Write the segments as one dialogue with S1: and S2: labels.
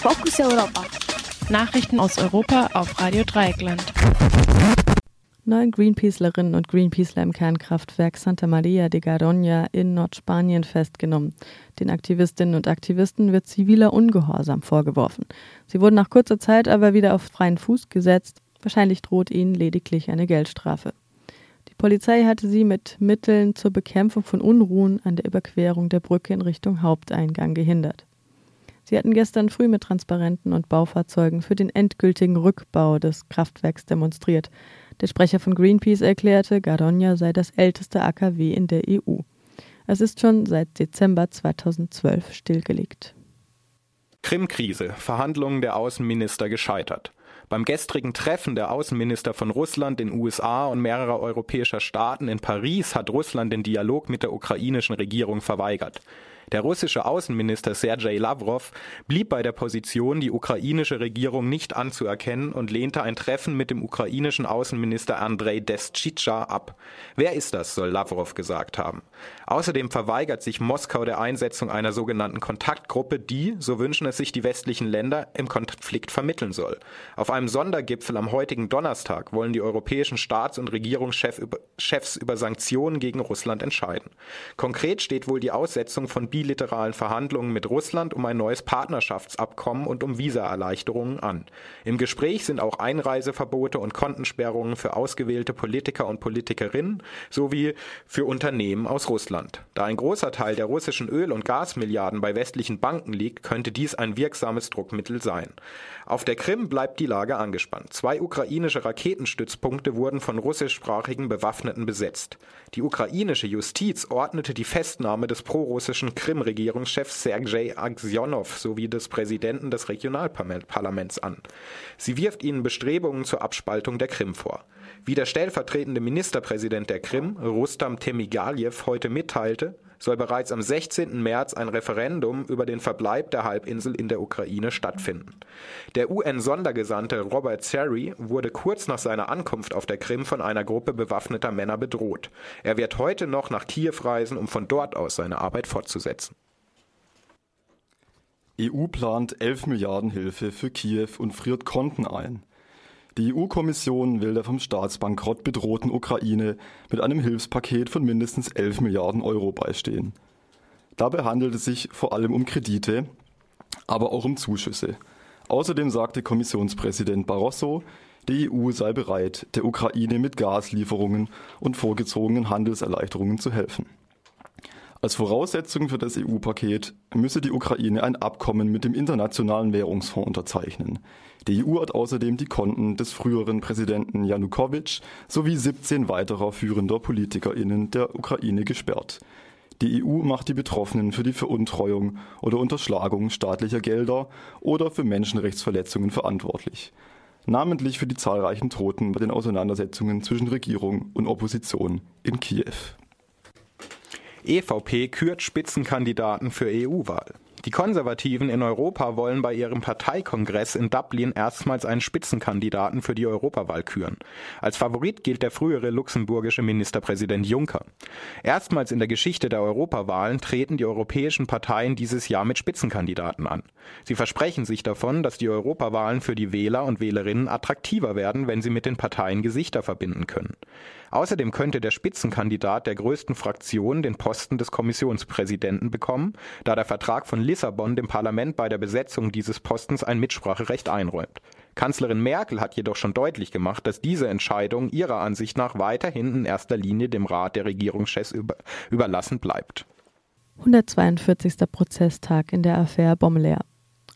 S1: Fokus Europa.
S2: Nachrichten aus Europa auf Radio Dreieckland.
S3: Neun Greenpeacelerinnen und Greenpeaceler im Kernkraftwerk Santa Maria de Garoña in Nordspanien festgenommen. Den Aktivistinnen und Aktivisten wird ziviler Ungehorsam vorgeworfen. Sie wurden nach kurzer Zeit aber wieder auf freien Fuß gesetzt. Wahrscheinlich droht ihnen lediglich eine Geldstrafe. Die Polizei hatte sie mit Mitteln zur Bekämpfung von Unruhen an der Überquerung der Brücke in Richtung Haupteingang gehindert. Sie hatten gestern früh mit Transparenten und Baufahrzeugen für den endgültigen Rückbau des Kraftwerks demonstriert. Der Sprecher von Greenpeace erklärte, Garoña sei das älteste AKW in der EU. Es ist schon seit Dezember 2012 stillgelegt.
S4: Krim-Krise. Verhandlungen der Außenminister gescheitert. Beim gestrigen Treffen der Außenminister von Russland, den USA und mehrerer europäischer Staaten in Paris hat Russland den Dialog mit der ukrainischen Regierung verweigert. Der russische Außenminister Sergei Lavrov blieb bei der Position, die ukrainische Regierung nicht anzuerkennen und lehnte ein Treffen mit dem ukrainischen Außenminister Andrei Destschitscha ab. Wer ist das, soll Lavrov gesagt haben. Außerdem verweigert sich Moskau der Einsetzung einer sogenannten Kontaktgruppe, die, so wünschen es sich die westlichen Länder, im Konflikt vermitteln soll. Auf einem Sondergipfel am heutigen Donnerstag wollen die europäischen Staats- und Regierungschefs über Sanktionen gegen Russland entscheiden. Konkret steht wohl die Aussetzung von bilateralen Verhandlungen mit Russland um ein neues Partnerschaftsabkommen und um Visaerleichterungen an. Im Gespräch sind auch Einreiseverbote und Kontensperrungen für ausgewählte Politiker und Politikerinnen sowie für Unternehmen aus Russland. Da ein großer Teil der russischen Öl- und Gasmilliarden bei westlichen Banken liegt, könnte dies ein wirksames Druckmittel sein. Auf der Krim bleibt die Lage angespannt. Zwei ukrainische Raketenstützpunkte wurden von russischsprachigen Bewaffneten besetzt. Die ukrainische Justiz ordnete die Festnahme des prorussischen Krim-Regierungschefs Sergei Aksionow sowie des Präsidenten des Regionalparlaments an. Sie wirft ihnen Bestrebungen zur Abspaltung der Krim vor. Wie der stellvertretende Ministerpräsident der Krim, Rustam Temigaljew, heute mitteilte, soll bereits am 16. März ein Referendum über den Verbleib der Halbinsel in der Ukraine stattfinden. Der UN-Sondergesandte Robert Seri wurde kurz nach seiner Ankunft auf der Krim von einer Gruppe bewaffneter Männer bedroht. Er wird heute noch nach Kiew reisen, um von dort aus seine Arbeit fortzusetzen.
S5: EU plant 11 Milliarden Hilfe für Kiew und friert Konten ein. Die EU-Kommission will der vom Staatsbankrott bedrohten Ukraine mit einem Hilfspaket von mindestens 11 Milliarden Euro beistehen. Dabei handelt es sich vor allem um Kredite, aber auch um Zuschüsse. Außerdem sagte Kommissionspräsident Barroso, die EU sei bereit, der Ukraine mit Gaslieferungen und vorgezogenen Handelserleichterungen zu helfen. Als Voraussetzung für das EU-Paket müsse die Ukraine ein Abkommen mit dem Internationalen Währungsfonds unterzeichnen. Die EU hat außerdem die Konten des früheren Präsidenten Janukowitsch sowie 17 weiterer führender PolitikerInnen der Ukraine gesperrt. Die EU macht die Betroffenen für die Veruntreuung oder Unterschlagung staatlicher Gelder oder für Menschenrechtsverletzungen verantwortlich. Namentlich für die zahlreichen Toten bei den Auseinandersetzungen zwischen Regierung und Opposition in Kiew.
S4: EVP kürt Spitzenkandidaten für EU-Wahl. Die Konservativen in Europa wollen bei ihrem Parteikongress in Dublin erstmals einen Spitzenkandidaten für die Europawahl küren. Als Favorit gilt der frühere luxemburgische Ministerpräsident Juncker. Erstmals in der Geschichte der Europawahlen treten die europäischen Parteien dieses Jahr mit Spitzenkandidaten an. Sie versprechen sich davon, dass die Europawahlen für die Wähler und Wählerinnen attraktiver werden, wenn sie mit den Parteien Gesichter verbinden können. Außerdem könnte der Spitzenkandidat der größten Fraktion den Posten des Kommissionspräsidenten bekommen, da der Vertrag von Lissabon dem Parlament bei der Besetzung dieses Postens ein Mitspracherecht einräumt. Kanzlerin Merkel hat jedoch schon deutlich gemacht, dass diese Entscheidung ihrer Ansicht nach weiterhin in erster Linie dem Rat der Regierungschefs über, überlassen bleibt.
S3: 142. Prozesstag in der Affäre Bommelair.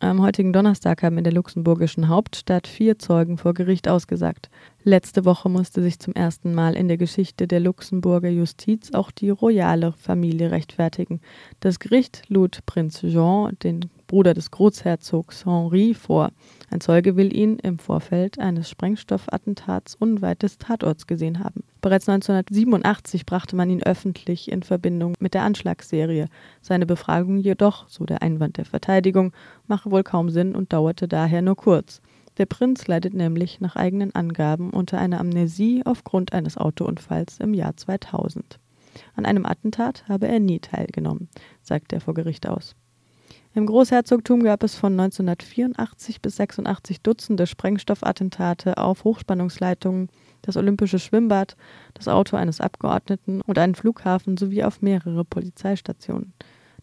S3: Am heutigen Donnerstag haben in der luxemburgischen Hauptstadt vier Zeugen vor Gericht ausgesagt. Letzte Woche musste sich zum ersten Mal in der Geschichte der Luxemburger Justiz auch die royale Familie rechtfertigen. Das Gericht lud Prinz Jean, den Bruder des Großherzogs Henri, vor. Ein Zeuge will ihn im Vorfeld eines Sprengstoffattentats unweit des Tatorts gesehen haben. Bereits 1987 brachte man ihn öffentlich in Verbindung mit der Anschlagsserie. Seine Befragung jedoch, so der Einwand der Verteidigung, mache wohl kaum Sinn und dauerte daher nur kurz. Der Prinz leidet nämlich nach eigenen Angaben unter einer Amnesie aufgrund eines Autounfalls im Jahr 2000. An einem Attentat habe er nie teilgenommen, sagt er vor Gericht aus. Im Großherzogtum gab es von 1984 bis 86 Dutzende Sprengstoffattentate auf Hochspannungsleitungen, das Olympische Schwimmbad, das Auto eines Abgeordneten und einen Flughafen sowie auf mehrere Polizeistationen.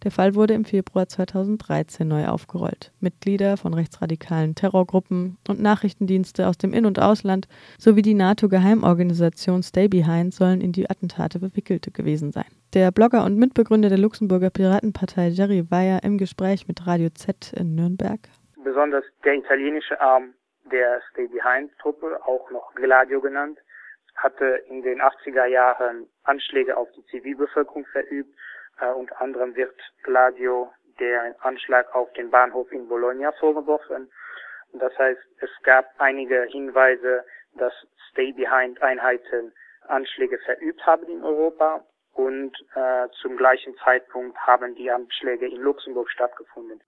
S3: Der Fall wurde im Februar 2013 neu aufgerollt. Mitglieder von rechtsradikalen Terrorgruppen und Nachrichtendienste aus dem In- und Ausland sowie die NATO-Geheimorganisation Stay Behind sollen in die Attentate verwickelt gewesen sein. Der Blogger und Mitbegründer der Luxemburger Piratenpartei Jerry Weyer im Gespräch mit Radio Z in Nürnberg.
S1: Besonders der italienische Arm der Stay Behind Truppe, auch noch Gladio genannt, hatte in den 80er Jahren Anschläge auf die Zivilbevölkerung verübt äh, unter anderem wird Gladio der Anschlag auf den Bahnhof in Bologna vorgeworfen. Das heißt, es gab einige Hinweise, dass Stay-Behind-Einheiten Anschläge verübt haben in Europa und äh, zum gleichen Zeitpunkt haben die Anschläge in Luxemburg stattgefunden.